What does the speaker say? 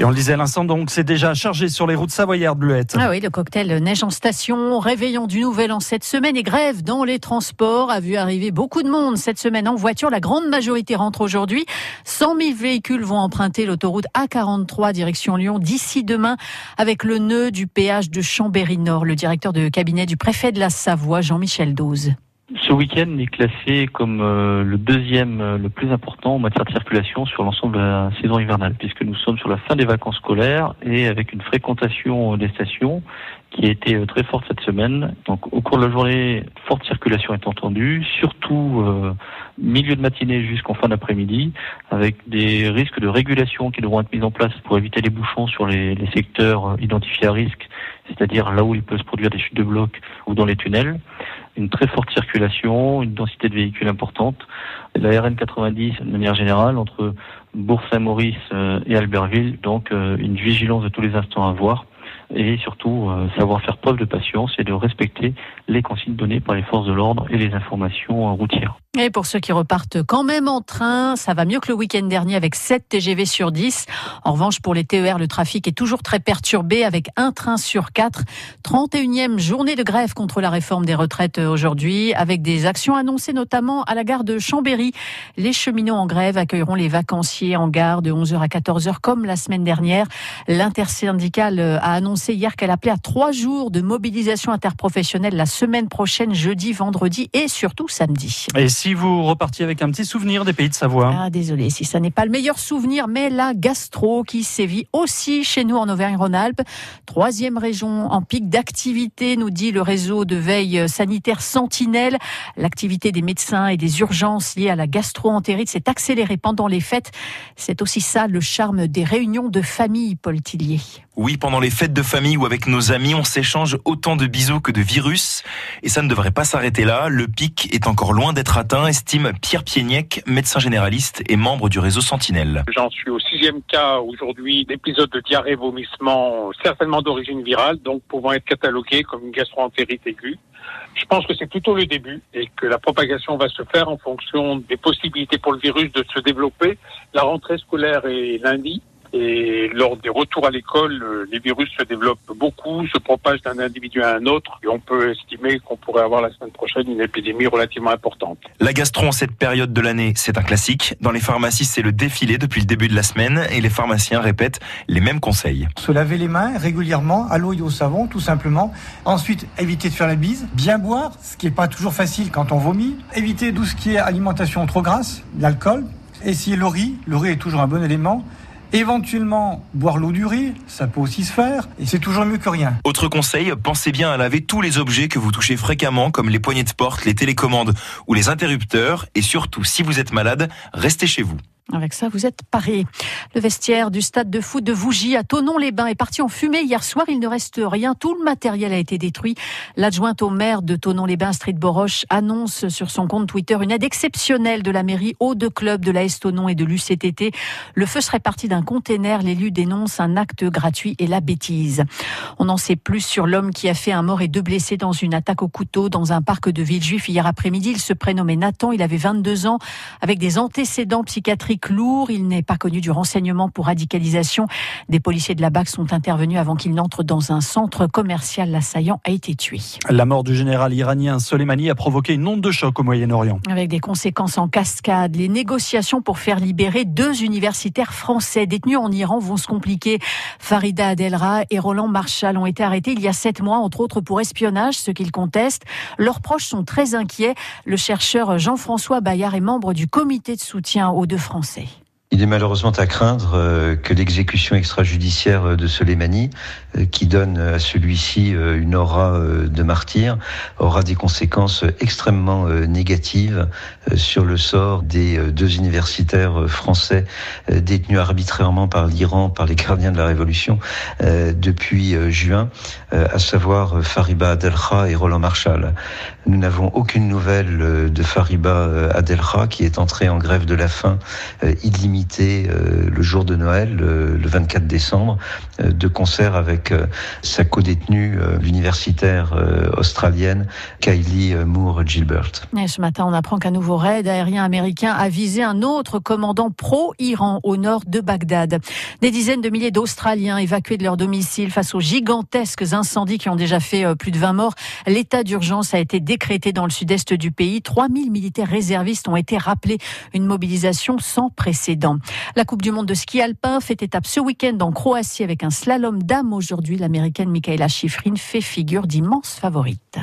Et on le disait à l'instant, donc c'est déjà chargé sur les routes savoyardes bleuettes. Ah oui, le cocktail neige en station, réveillon du nouvel an cette semaine et grève dans les transports a vu arriver beaucoup de monde cette semaine en voiture. La grande majorité rentre aujourd'hui. 100 000 véhicules vont emprunter l'autoroute A43 direction Lyon d'ici demain avec le nœud du péage de Chambéry-Nord. Le directeur de cabinet du préfet de la Savoie, Jean-Michel Dose. Ce week-end est classé comme euh, le deuxième euh, le plus important en matière de circulation sur l'ensemble de la saison hivernale, puisque nous sommes sur la fin des vacances scolaires et avec une fréquentation des stations qui a été euh, très forte cette semaine. Donc au cours de la journée, forte circulation est entendue, surtout milieu de matinée jusqu'en fin d'après-midi, avec des risques de régulation qui devront être mis en place pour éviter les bouchons sur les, les secteurs identifiés à risque, c'est-à-dire là où il peut se produire des chutes de blocs ou dans les tunnels une très forte circulation, une densité de véhicules importante. La RN 90, de manière générale, entre Bourg-Saint-Maurice euh, et Albertville, donc euh, une vigilance de tous les instants à voir et surtout euh, savoir faire preuve de patience et de respecter les consignes données par les forces de l'ordre et les informations routières. Et pour ceux qui repartent quand même en train, ça va mieux que le week-end dernier avec 7 TGV sur 10. En revanche, pour les TER, le trafic est toujours très perturbé avec un train sur 4. 31e journée de grève contre la réforme des retraites aujourd'hui avec des actions annoncées notamment à la gare de Chambéry. Les cheminots en grève accueilleront les vacanciers en gare de 11h à 14h comme la semaine dernière. L'intersyndicale a annoncé hier qu'elle appelait à trois jours de mobilisation interprofessionnelle la semaine prochaine, jeudi, vendredi et surtout samedi si vous repartiez avec un petit souvenir des pays de Savoie. Ah, désolé si ça n'est pas le meilleur souvenir, mais la gastro qui sévit aussi chez nous en Auvergne-Rhône-Alpes. Troisième région en pic d'activité, nous dit le réseau de veille sanitaire Sentinelle. L'activité des médecins et des urgences liées à la gastro-entérite s'est accélérée pendant les fêtes. C'est aussi ça le charme des réunions de famille, Paul Tillier. Oui, pendant les fêtes de famille ou avec nos amis, on s'échange autant de bisous que de virus. Et ça ne devrait pas s'arrêter là. Le pic est encore loin d'être atteint, estime Pierre Pieniec, médecin généraliste et membre du réseau Sentinelle. J'en suis au sixième cas aujourd'hui d'épisode de diarrhée-vomissement, certainement d'origine virale, donc pouvant être catalogué comme une gastroentérite aiguë. Je pense que c'est plutôt le début et que la propagation va se faire en fonction des possibilités pour le virus de se développer. La rentrée scolaire est lundi. Et lors des retours à l'école, euh, les virus se développent beaucoup, se propagent d'un individu à un autre, et on peut estimer qu'on pourrait avoir la semaine prochaine une épidémie relativement importante. La gastro en cette période de l'année, c'est un classique. Dans les pharmacies, c'est le défilé depuis le début de la semaine, et les pharmaciens répètent les mêmes conseils. Se laver les mains régulièrement, à l'eau et au savon, tout simplement. Ensuite, éviter de faire la bise, bien boire, ce qui n'est pas toujours facile quand on vomit. Éviter tout ce qui est alimentation trop grasse, l'alcool. Essayer le riz, le riz est toujours un bon élément. Éventuellement, boire l'eau du riz, ça peut aussi se faire, et c'est toujours mieux que rien. Autre conseil, pensez bien à laver tous les objets que vous touchez fréquemment, comme les poignées de porte, les télécommandes ou les interrupteurs, et surtout, si vous êtes malade, restez chez vous. Avec ça, vous êtes paré. Le vestiaire du stade de foot de Vougy à Tonon-les-Bains est parti en fumée hier soir. Il ne reste rien. Tout le matériel a été détruit. L'adjointe au maire de Tonon-les-Bains, Street Boroche, annonce sur son compte Twitter une aide exceptionnelle de la mairie aux deux clubs de la Tonon et de l'UCTT. Le feu serait parti d'un container. L'élu dénonce un acte gratuit et la bêtise. On en sait plus sur l'homme qui a fait un mort et deux blessés dans une attaque au couteau dans un parc de Villejuif hier après-midi. Il se prénommait Nathan. Il avait 22 ans avec des antécédents psychiatriques lourd. Il n'est pas connu du renseignement pour radicalisation. Des policiers de la BAC sont intervenus avant qu'il n'entre dans un centre commercial. L'assaillant a été tué. La mort du général iranien Soleimani a provoqué une onde de choc au Moyen-Orient. Avec des conséquences en cascade, les négociations pour faire libérer deux universitaires français détenus en Iran vont se compliquer. Farida Adelra et Roland Marshall ont été arrêtés il y a sept mois, entre autres pour espionnage, ce qu'ils contestent. Leurs proches sont très inquiets. Le chercheur Jean-François Bayard est membre du comité de soutien aux deux Français. sei. Il est malheureusement à craindre euh, que l'exécution extrajudiciaire de Soleimani, euh, qui donne à celui-ci euh, une aura de martyr, aura des conséquences extrêmement négatives sur le sort des deux universitaires français détenus arbitrairement par l'Iran, par les gardiens de la Révolution depuis juin, à savoir Fariba Adelkha et Roland Marshall. Nous n'avons aucune nouvelle de Fariba Adelkha qui est entré en grève de la faim illimitée limité le jour de Noël, le 24 décembre, de concert avec sa co-détenue l'universitaire australienne Kylie Moore Gilbert. Ce matin, on apprend qu'un nouveau raid aérien américain a visé un autre commandant pro-Iran au nord de Bagdad. Des dizaines de milliers d'Australiens évacués de leur domicile face aux gigantesques incendies qui ont déjà fait plus de 20 morts. L'état d'urgence a été décrété dans le sud-est du pays. 3000 militaires réservistes ont été rappelés. Une mobilisation sans précédent. La Coupe du monde de ski alpin fait étape ce week-end en Croatie avec un slalom d'âme aujourd'hui. L'américaine Michaela Schifrin fait figure d'immense favorite.